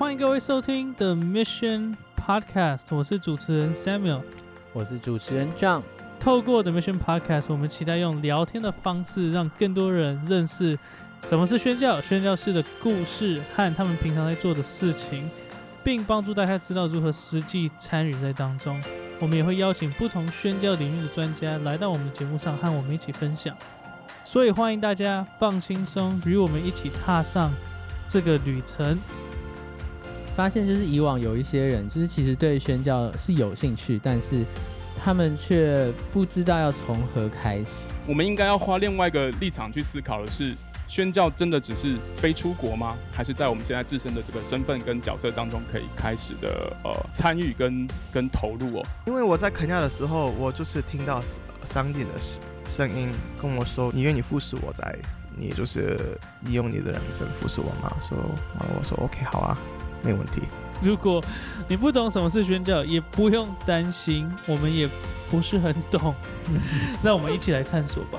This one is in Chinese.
欢迎各位收听 The Mission Podcast，我是主持人 Samuel。我是主持人 John。透过 The Mission Podcast，我们期待用聊天的方式，让更多人认识什么是宣教、宣教士的故事和他们平常在做的事情，并帮助大家知道如何实际参与在当中。我们也会邀请不同宣教领域的专家来到我们的节目上，和我们一起分享。所以欢迎大家放轻松，与我们一起踏上这个旅程。发现就是以往有一些人，就是其实对宣教是有兴趣，但是他们却不知道要从何开始。我们应该要花另外一个立场去思考的是，宣教真的只是飞出国吗？还是在我们现在自身的这个身份跟角色当中，可以开始的呃参与跟跟投入哦？因为我在肯亚的时候，我就是听到商店的声音跟我说：“你愿意服侍我，在你就是利用你的人生服侍我吗？”说，然后我说：“OK，好啊。”没问题。如果你不懂什么是宣教，也不用担心，我们也不是很懂。那我们一起来探索吧。